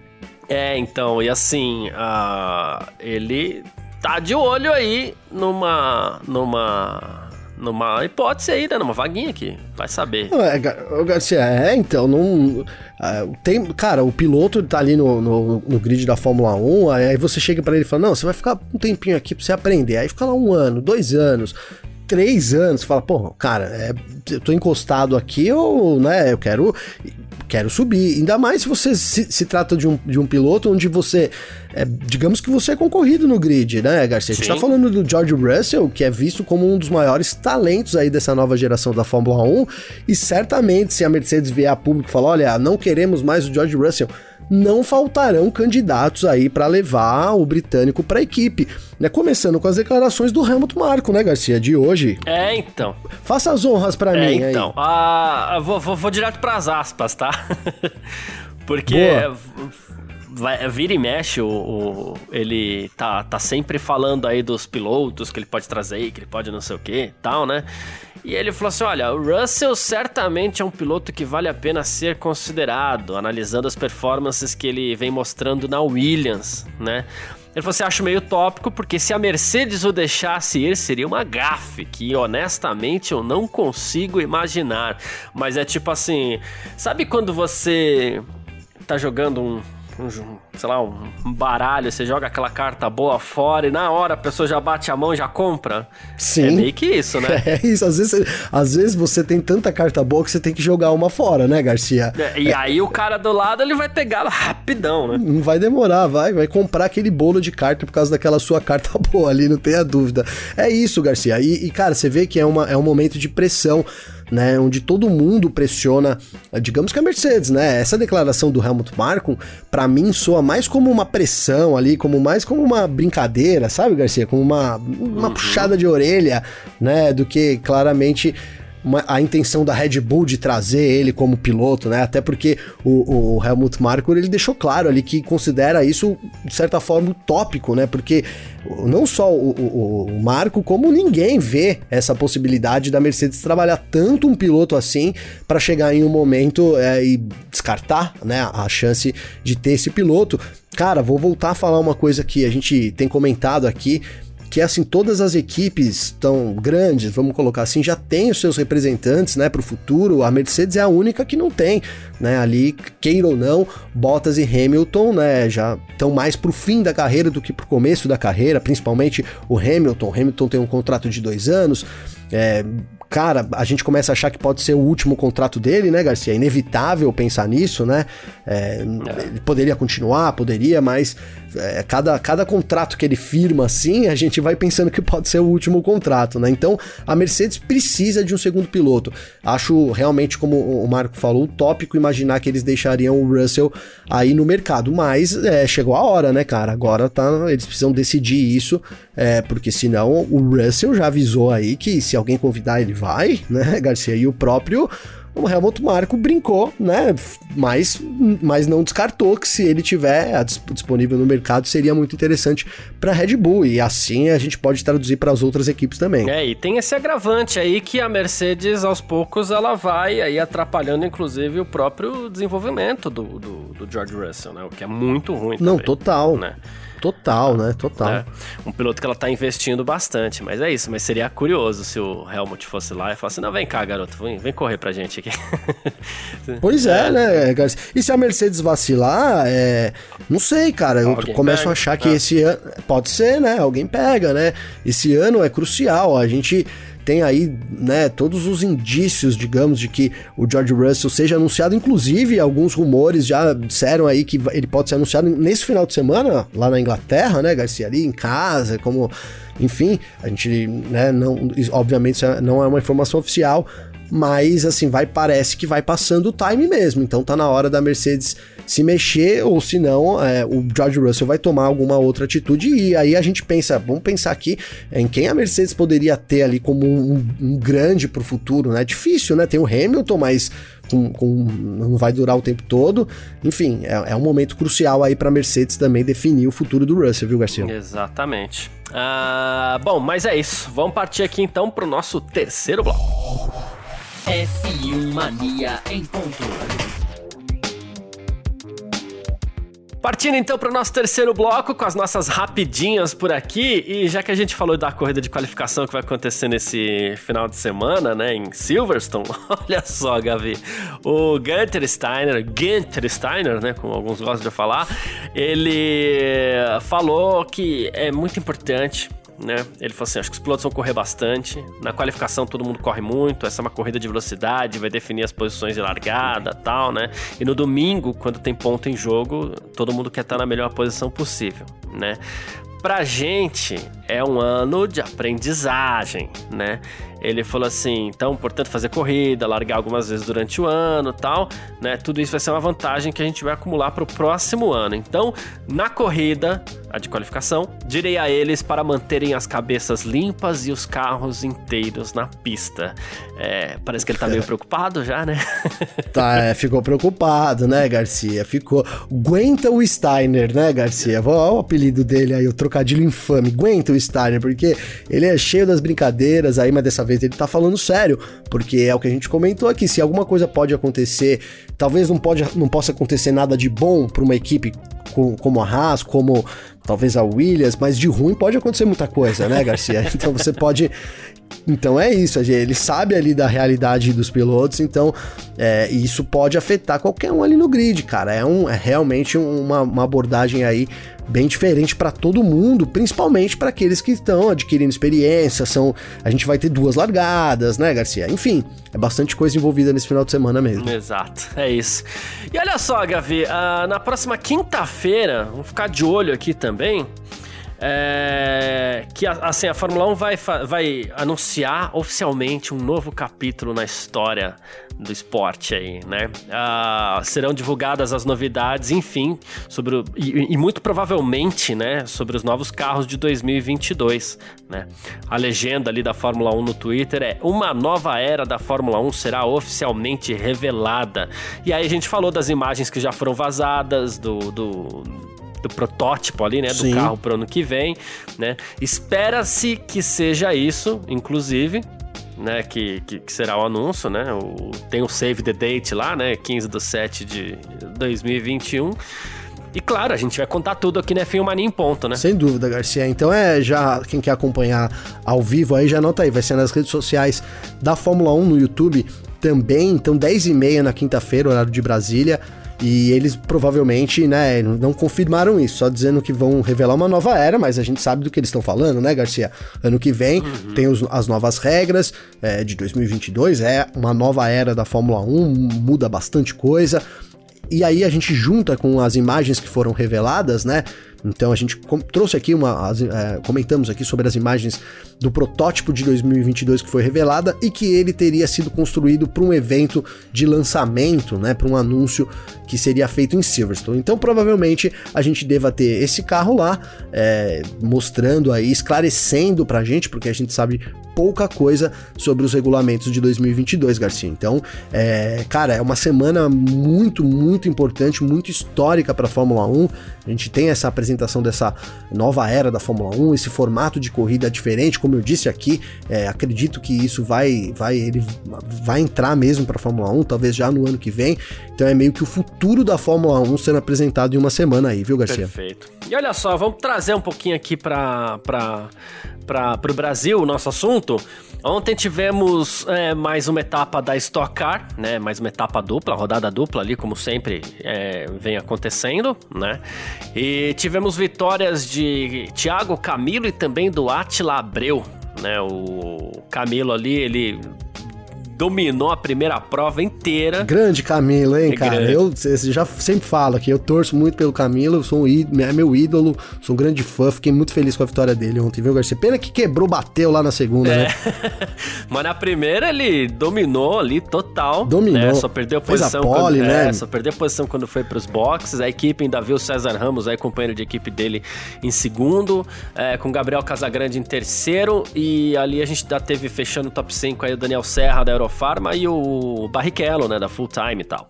É, então, e assim, uh, ele tá de olho aí numa numa numa hipótese aí, né? Numa vaguinha aqui. Vai saber. É, Garcia, é, então, não. É, tem, cara, o piloto tá ali no, no, no, grid da Fórmula 1, aí você chega para ele e fala: Não, você vai ficar um tempinho aqui pra você aprender. Aí fica lá um ano, dois anos, três anos. Fala, pô, cara, é, eu tô encostado aqui, ou, né, eu quero quero subir. Ainda mais se você se, se trata de um, de um piloto onde você. É, digamos que você é concorrido no grid, né, Garcia? A gente tá falando do George Russell, que é visto como um dos maiores talentos aí dessa nova geração da Fórmula 1. E certamente, se a Mercedes vier a público e falar: olha, não queremos mais o George Russell não faltarão candidatos aí para levar o britânico para a equipe. Né? Começando com as declarações do Helmut Marko, né, Garcia, de hoje. É, então. Faça as honras para é, mim então. aí. Ah, vou, vou, vou direto para as aspas, tá? Porque vai, vira e mexe, o, o, ele tá, tá sempre falando aí dos pilotos que ele pode trazer, que ele pode não sei o que tal, né? E ele falou assim: olha, o Russell certamente é um piloto que vale a pena ser considerado, analisando as performances que ele vem mostrando na Williams, né? Ele falou assim: acho meio tópico, porque se a Mercedes o deixasse ir, seria uma gafe, que honestamente eu não consigo imaginar. Mas é tipo assim: sabe quando você tá jogando um, um, sei lá, um baralho, você joga aquela carta boa fora e na hora a pessoa já bate a mão e já compra. Sim. É meio que isso, né? É isso. Às vezes, às vezes você tem tanta carta boa que você tem que jogar uma fora, né, Garcia? É, e é. aí o cara do lado ele vai pegar rapidão, né? Não vai demorar, vai. Vai comprar aquele bolo de carta por causa daquela sua carta boa ali, não tenha dúvida. É isso, Garcia. E, e cara, você vê que é, uma, é um momento de pressão né, onde todo mundo pressiona, digamos que a Mercedes, né? Essa declaração do Helmut Marko, para mim soa mais como uma pressão ali, como mais como uma brincadeira, sabe, Garcia, como uma, uma uhum. puxada de orelha, né, do que claramente uma, a intenção da Red Bull de trazer ele como piloto, né? Até porque o, o Helmut Marko ele deixou claro ali que considera isso, de certa forma, utópico, né? Porque não só o, o, o Marco, como ninguém vê essa possibilidade da Mercedes trabalhar tanto um piloto assim para chegar em um momento é, e descartar né, a chance de ter esse piloto. Cara, vou voltar a falar uma coisa que a gente tem comentado aqui que assim todas as equipes tão grandes, vamos colocar assim, já têm os seus representantes, né, para o futuro. A Mercedes é a única que não tem, né? Ali, queira ou não, Bottas e Hamilton, né, já estão mais para o fim da carreira do que para o começo da carreira, principalmente o Hamilton. O Hamilton tem um contrato de dois anos. É, cara, a gente começa a achar que pode ser o último contrato dele, né, Garcia? É inevitável pensar nisso, né? É, é. Ele poderia continuar, poderia, mas é, cada, cada contrato que ele firma assim, a gente vai pensando que pode ser o último contrato, né? Então a Mercedes precisa de um segundo piloto. Acho realmente, como o Marco falou, utópico imaginar que eles deixariam o Russell aí no mercado, mas é, chegou a hora, né, cara? Agora tá, eles precisam decidir isso, é, porque senão o Russell já avisou aí que se alguém convidar ele vai, né, Garcia? E o próprio o Helmut Marko brincou, né? Mas, mas não descartou que se ele tiver disponível no mercado seria muito interessante para Red Bull e assim a gente pode traduzir para as outras equipes também. É, e tem esse agravante aí que a Mercedes aos poucos ela vai aí atrapalhando inclusive o próprio desenvolvimento do, do, do George Russell, né? O que é muito ruim. Não, também, total. Né? Total, né? Total. É, um piloto que ela tá investindo bastante, mas é isso. Mas seria curioso se o Helmut fosse lá e falasse: não, vem cá, garoto, vem, vem correr pra gente aqui. pois é, é, né, Garcia? E se a Mercedes vacilar, é... não sei, cara. Eu Alguém começo pega, a achar que é. esse ano. Pode ser, né? Alguém pega, né? Esse ano é crucial. A gente tem aí, né, todos os indícios, digamos, de que o George Russell seja anunciado, inclusive alguns rumores já disseram aí que ele pode ser anunciado nesse final de semana lá na Inglaterra, né, Garcia, ali em casa, como, enfim, a gente, né, não, obviamente é, não é uma informação oficial, mas assim, vai parece que vai passando o time mesmo, então tá na hora da Mercedes se mexer, ou se não, é, o George Russell vai tomar alguma outra atitude. E aí a gente pensa, vamos pensar aqui em quem a Mercedes poderia ter ali como um, um grande pro futuro, né? Difícil, né? Tem o Hamilton, mas com, com, não vai durar o tempo todo. Enfim, é, é um momento crucial aí para Mercedes também definir o futuro do Russell, viu, Garcia? Exatamente. Uh, bom, mas é isso. Vamos partir aqui então pro nosso terceiro bloco. F1 Mania em ponto. Partindo então para o nosso terceiro bloco com as nossas rapidinhas por aqui e já que a gente falou da corrida de qualificação que vai acontecer nesse final de semana, né, em Silverstone, olha só, Gavi, o Gunter Steiner, Gunter Steiner, né, como alguns gostam de falar, ele falou que é muito importante né? Ele falou assim: acho que os pilotos vão correr bastante. Na qualificação todo mundo corre muito. Essa é uma corrida de velocidade, vai definir as posições de largada tal, né? E no domingo, quando tem ponto em jogo, todo mundo quer estar na melhor posição possível, né? Pra gente é um ano de aprendizagem, né? Ele falou assim, então, portanto, fazer corrida, largar algumas vezes durante o ano, tal, né? Tudo isso vai ser uma vantagem que a gente vai acumular para o próximo ano. Então, na corrida, a de qualificação, direi a eles para manterem as cabeças limpas e os carros inteiros na pista. É, parece que ele tá meio preocupado já, né? tá, é, ficou preocupado, né, Garcia? Ficou. Aguenta o Steiner, né, Garcia? Olha o apelido dele aí, o trocadilho infame. Aguenta o Steiner, porque ele é cheio das brincadeiras aí, mas dessa vez ele tá falando sério, porque é o que a gente comentou aqui. Se alguma coisa pode acontecer, talvez não, pode, não possa acontecer nada de bom para uma equipe como a Haas, como talvez a Williams, mas de ruim pode acontecer muita coisa, né, Garcia? Então você pode. Então é isso, ele sabe ali da realidade dos pilotos, então é, isso pode afetar qualquer um ali no grid, cara. É, um, é realmente uma, uma abordagem aí bem diferente para todo mundo, principalmente para aqueles que estão adquirindo experiência. São, a gente vai ter duas largadas, né, Garcia? Enfim, é bastante coisa envolvida nesse final de semana mesmo. Exato, é isso. E olha só, Gavi, uh, na próxima quinta-feira, vamos ficar de olho aqui também. É, que assim, a Fórmula 1 vai, vai anunciar oficialmente um novo capítulo na história do esporte aí, né? Ah, serão divulgadas as novidades, enfim, sobre o, e, e, muito provavelmente, né, sobre os novos carros de 2022, né? A legenda ali da Fórmula 1 no Twitter é: "Uma nova era da Fórmula 1 será oficialmente revelada". E aí a gente falou das imagens que já foram vazadas do, do do protótipo ali, né, do Sim. carro para o ano que vem, né? Espera-se que seja isso, inclusive, né, que, que, que, será o anúncio, né? O, tem o save the date lá, né, 15 de 7 de 2021. E claro, a gente vai contar tudo aqui no F1 Mania em ponto, né? Sem dúvida, Garcia. Então é já quem quer acompanhar ao vivo aí já anota aí, vai ser nas redes sociais da Fórmula 1 no YouTube também. Então 10 e meia na quinta-feira, horário de Brasília. E eles provavelmente, né, não confirmaram isso, só dizendo que vão revelar uma nova era, mas a gente sabe do que eles estão falando, né, Garcia? Ano que vem uhum. tem os, as novas regras é, de 2022, é uma nova era da Fórmula 1, muda bastante coisa. E aí a gente junta com as imagens que foram reveladas, né? Então a gente trouxe aqui uma. As, é, comentamos aqui sobre as imagens do protótipo de 2022 que foi revelada e que ele teria sido construído para um evento de lançamento, né? Para um anúncio que seria feito em Silverstone. Então provavelmente a gente deva ter esse carro lá, é, mostrando aí, esclarecendo pra gente, porque a gente sabe pouca coisa sobre os regulamentos de 2022, Garcia. Então, é, cara, é uma semana muito, muito importante, muito histórica para a Fórmula 1. A gente tem essa apresentação dessa nova era da Fórmula 1, esse formato de corrida diferente, como eu disse aqui, é, acredito que isso vai, vai, ele vai entrar mesmo para a Fórmula 1, talvez já no ano que vem. Então é meio que o futuro da Fórmula 1 sendo apresentado em uma semana aí, viu, Garcia? Perfeito. E olha só, vamos trazer um pouquinho aqui para para o Brasil, o nosso assunto. Ontem tivemos é, mais uma etapa da Stock Car, né? Mais uma etapa dupla, rodada dupla ali, como sempre é, vem acontecendo, né? E tivemos vitórias de Thiago Camilo e também do Atila Abreu, né? O Camilo ali, ele dominou a primeira prova inteira. Grande Camilo, hein, é cara? Grande. Eu, já sempre falo que eu torço muito pelo Camilo, sou um ídolo, é meu ídolo, sou um grande fã, fiquei muito feliz com a vitória dele ontem, viu, Garcia? Pena que quebrou, bateu lá na segunda, é. né? Mas na primeira ele dominou ali total. Dominou. Né? Só perdeu a posição. Fez a pole, quando, né? É, só perdeu a posição quando foi pros boxes. A equipe ainda viu o César Ramos, aí, companheiro de equipe dele, em segundo, é, com Gabriel Casagrande em terceiro. E ali a gente já teve fechando o top 5 aí o Daniel Serra da Euro Farma e o Barrichello, né, da Full Time e tal.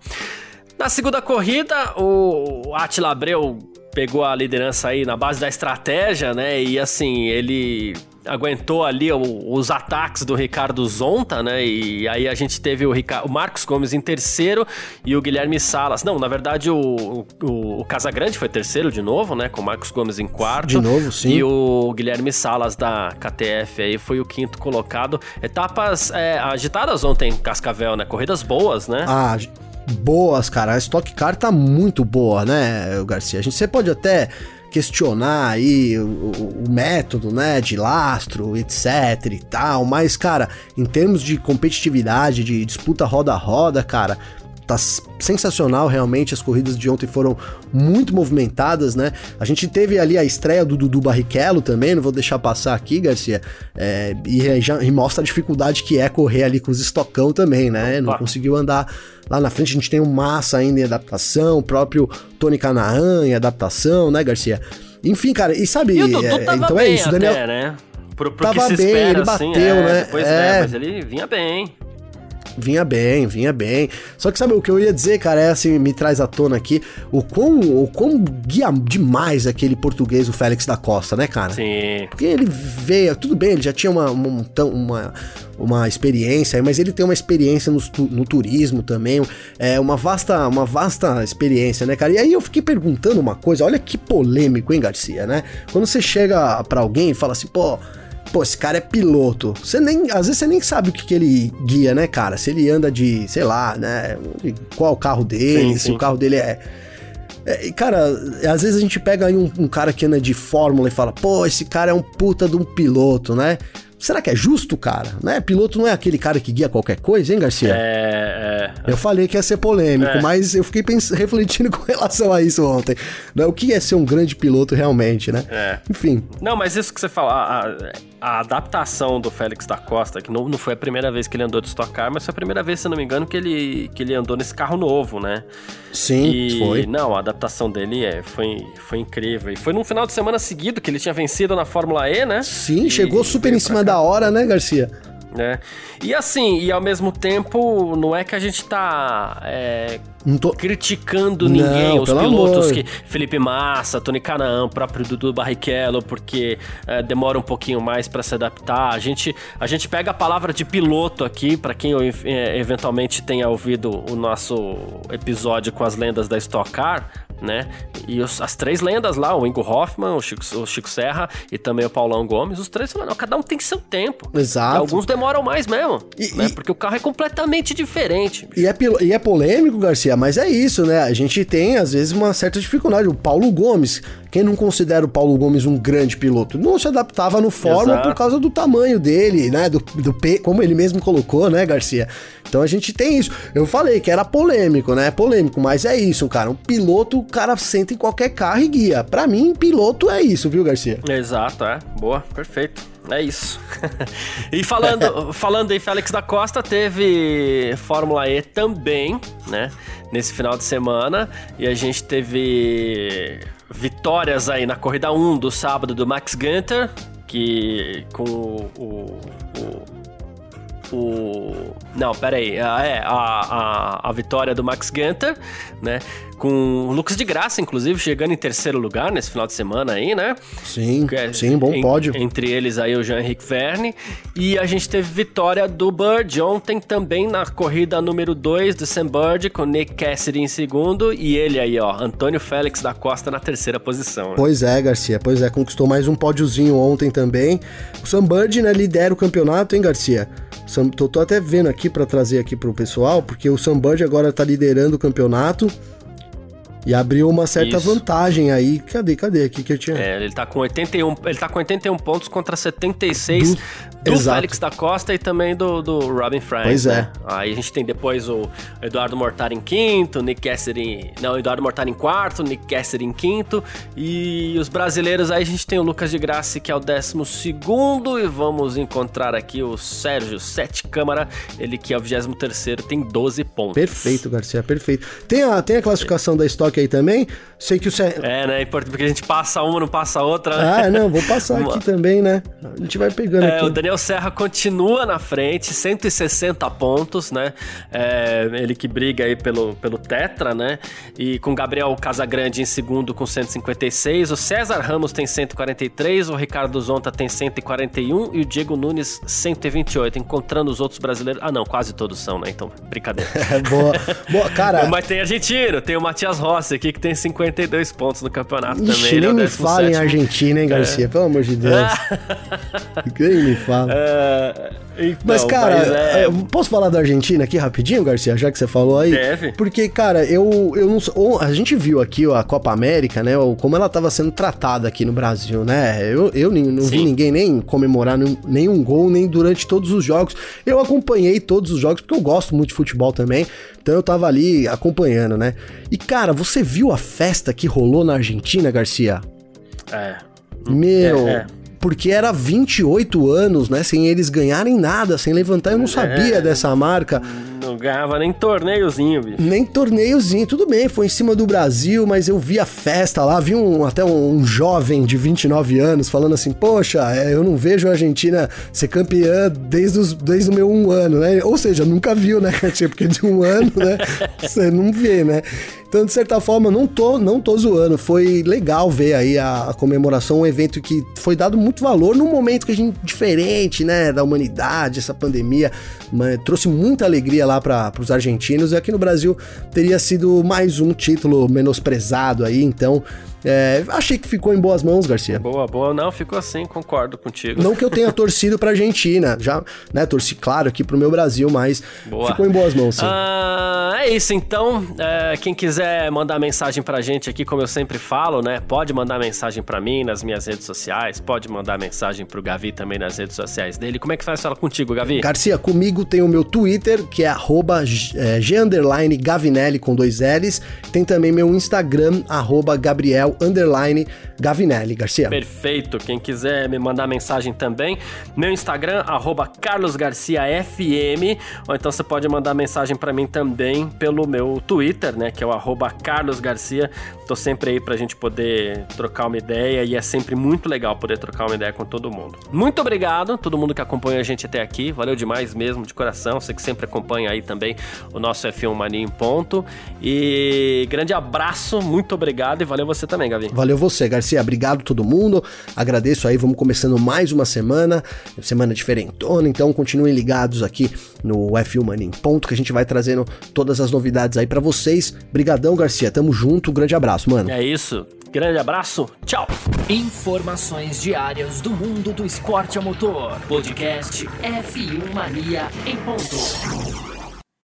Na segunda corrida, o Attila Abreu pegou a liderança aí na base da estratégia, né? E assim, ele aguentou ali os ataques do Ricardo Zonta, né? E aí a gente teve o, Ricardo, o Marcos Gomes em terceiro e o Guilherme Salas. Não, na verdade o, o, o Casagrande foi terceiro de novo, né? Com o Marcos Gomes em quarto. De novo, sim. E o Guilherme Salas da KTF aí foi o quinto colocado. Etapas é, agitadas ontem em Cascavel, né? Corridas boas, né? Ah, boas, cara. A Stock Car tá muito boa, né, Garcia? A gente, você pode até questionar aí o, o, método, né, de lastro, etc e tal, mas, cara, em termos de competitividade, de disputa roda a roda, cara, tá sensacional realmente, as corridas de ontem foram muito movimentadas, né? A gente teve ali a estreia do Dudu Barrichello também, não vou deixar passar aqui, Garcia, é, e, já, e mostra a dificuldade que é correr ali com os estocão também, né? Não conseguiu andar lá na frente, a gente tem o Massa ainda em adaptação, o próprio Tony Canaan em adaptação, né, Garcia? Enfim, cara, e sabe, e Dudu é, então é isso, Daniel. Até, né? Pro, pro tava bem, ele assim, bateu, assim, né? Depois, é, é, mas ele vinha bem. Vinha bem, vinha bem. Só que sabe o que eu ia dizer, cara, é assim, me traz à tona aqui o quão, o quão guia demais aquele português, o Félix da Costa, né, cara? Sim. Porque ele veio, tudo bem, ele já tinha uma, uma, uma, uma experiência, mas ele tem uma experiência no, no turismo também, é uma vasta, uma vasta experiência, né, cara? E aí eu fiquei perguntando uma coisa, olha que polêmico, hein, Garcia, né? Quando você chega para alguém e fala assim, pô, pô, esse cara é piloto. Você nem, às vezes você nem sabe o que, que ele guia, né, cara? Se ele anda de, sei lá, né, qual o carro dele, sim, se sim. o carro dele é, é, cara, às vezes a gente pega aí um, um, cara que anda de fórmula e fala, pô, esse cara é um puta de um piloto, né? será que é justo, cara? Né? Piloto não é aquele cara que guia qualquer coisa, hein, Garcia? É, é. Eu falei que ia ser polêmico, é. mas eu fiquei refletindo com relação a isso ontem. Né? O que é ser um grande piloto realmente, né? É. Enfim. Não, mas isso que você fala, a, a adaptação do Félix da Costa, que não, não foi a primeira vez que ele andou de Stock Car, mas foi a primeira vez, se não me engano, que ele, que ele andou nesse carro novo, né? Sim, e, foi. Não, a adaptação dele é, foi, foi incrível. E foi num final de semana seguido que ele tinha vencido na Fórmula E, né? Sim, e, chegou super em cima da hora, né, Garcia? Né? E assim, e ao mesmo tempo, não é que a gente tá é, tô... criticando ninguém, não, os pilotos amor. que. Felipe Massa, Tony Canaan, próprio Dudu Barrichello, porque é, demora um pouquinho mais para se adaptar. A gente, a gente pega a palavra de piloto aqui, para quem é, eventualmente tenha ouvido o nosso episódio com as lendas da Stock Car, né? E os, as três lendas lá, o Ingo Hoffman, o Chico, o Chico Serra e também o Paulão Gomes, os três falaram, cada um tem seu tempo. Exato. E alguns demoram mais mesmo, e, né? E... Porque o carro é completamente diferente. E é, e é polêmico, Garcia, mas é isso, né? A gente tem, às vezes, uma certa dificuldade. O Paulo Gomes, quem não considera o Paulo Gomes um grande piloto? Não se adaptava no Fórmula por causa do tamanho dele, né? Do, do P, como ele mesmo colocou, né, Garcia? Então a gente tem isso. Eu falei que era polêmico, né? Polêmico, mas é isso, cara. Um piloto, cara senta em qualquer carro e guia. Para mim, piloto é isso, viu, Garcia? Exato, é. Boa, perfeito. É isso. e falando, falando em Félix da Costa, teve Fórmula E também, né? Nesse final de semana. E a gente teve vitórias aí na corrida 1 do sábado do Max Gunter, que com o, o, o, o não, pera aí. Ah, é, a, a, a vitória do Max Gunter, né? Com o Lucas de Graça, inclusive, chegando em terceiro lugar nesse final de semana aí, né? Sim, é, sim, bom pódio. Entre eles aí o Jean-Henrique Verne. E a gente teve vitória do Bird ontem também na corrida número 2 do Sam Bird, com Nick Cassidy em segundo. E ele aí, ó, Antônio Félix da Costa na terceira posição. Né? Pois é, Garcia, pois é, conquistou mais um pódiozinho ontem também. O Sam Bird, né, lidera o campeonato, hein, Garcia? Sam, tô, tô até vendo aqui para trazer aqui pro pessoal, porque o Sam Bird agora tá liderando o campeonato. E abriu uma certa Isso. vantagem aí. Cadê, cadê? Aqui que eu tinha. É, ele tá com 81, ele tá com 81 pontos contra 76 do, do Félix da Costa e também do, do Robin Frank. Pois é. Né? Aí a gente tem depois o Eduardo Mortar em quinto, Nick Kessler em. Não, Eduardo Mortar em quarto, Nick Kessler em quinto. E os brasileiros aí a gente tem o Lucas de Graça, que é o décimo segundo. E vamos encontrar aqui o Sérgio Sete Câmara, ele que é o 23 terceiro, tem 12 pontos. Perfeito, Garcia, perfeito. Tem a, tem a classificação é. da Stock aí também. Sei que o. É, né? Porque a gente passa uma, não passa outra. Né? Ah, não, vou passar aqui também, né? A gente vai pegando é, aqui. O Daniel Serra continua na frente, 160 pontos, né? É, ele que briga aí pelo, pelo Tetra, né? E com Gabriel Casagrande em segundo com 156. O César Ramos tem 143, o Ricardo Zonta tem 141 e o Diego Nunes 128. Encontrando os outros brasileiros. Ah, não, quase todos são, né? Então, brincadeira. boa. Boa, cara. Mas tem argentino, tem o Matias Rossi aqui que tem 52 pontos no campeonato Ixi, também. Nem é me fala em Argentina, hein, Garcia? É. Pelo amor de Deus. nem me fala. É, então, mas, cara, mas é... posso falar da Argentina aqui rapidinho, Garcia, já que você falou aí? Deve. Porque, cara, eu, eu não A gente viu aqui a Copa América, né? Como ela tava sendo tratada aqui no Brasil, né? Eu, eu não Sim. vi ninguém nem comemorar nenhum, nenhum gol, nem durante todos os jogos. Eu acompanhei todos os jogos, porque eu gosto muito de futebol também. Então eu tava ali acompanhando, né? E, cara, você viu a festa que rolou na Argentina, Garcia? É. Meu. É, é porque era 28 anos, né? Sem eles ganharem nada, sem levantar. Eu não sabia é, dessa marca. Não ganhava nem torneiozinho, bicho. Nem torneiozinho, tudo bem, foi em cima do Brasil, mas eu vi a festa lá, vi um, até um, um jovem de 29 anos falando assim: Poxa, é, eu não vejo a Argentina ser campeã desde, os, desde o meu um ano, né? Ou seja, nunca viu, né, Porque de um ano, né? Você não vê, né? Então, de certa forma, não tô, não tô zoando. Foi legal ver aí a, a, comemoração, um evento que foi dado muito valor num momento que a gente diferente, né, da humanidade, essa pandemia, trouxe muita alegria lá para os argentinos. E aqui no Brasil teria sido mais um título menosprezado aí, então É, achei que ficou em boas mãos, Garcia. Boa, boa. Não, ficou assim, concordo contigo. Não que eu tenha torcido pra Argentina, já, né, torci, claro, aqui pro meu Brasil, mas boa. ficou em boas mãos, sim. Ah, é isso, então. É, quem quiser mandar mensagem pra gente aqui, como eu sempre falo, né, pode mandar mensagem pra mim nas minhas redes sociais, pode mandar mensagem pro Gavi também nas redes sociais dele. Como é que faz fala contigo, Gavi? Garcia, comigo tem o meu Twitter, que é arroba é, Gavinelli com dois L's. Tem também meu Instagram, arroba Gabriel underline Gavinelli, Garcia. Perfeito. Quem quiser me mandar mensagem também, meu Instagram, arroba carlosgarciafm, ou então você pode mandar mensagem para mim também pelo meu Twitter, né, que é o arroba carlosgarcia. Tô sempre aí pra gente poder trocar uma ideia e é sempre muito legal poder trocar uma ideia com todo mundo. Muito obrigado, todo mundo que acompanha a gente até aqui. Valeu demais mesmo, de coração. Você que sempre acompanha aí também o nosso F1 Mania em ponto. E grande abraço, muito obrigado e valeu você também, Gavi. Valeu você, Garcia. Obrigado todo mundo. Agradeço aí. Vamos começando mais uma semana, semana diferentona. Então continuem ligados aqui no F1 Mania em ponto que a gente vai trazendo todas as novidades aí para vocês. Brigadão, Garcia. Tamo junto. grande abraço, mano. É isso. Grande abraço, tchau! Informações diárias do mundo do esporte a motor. Podcast F1 Mania em ponto.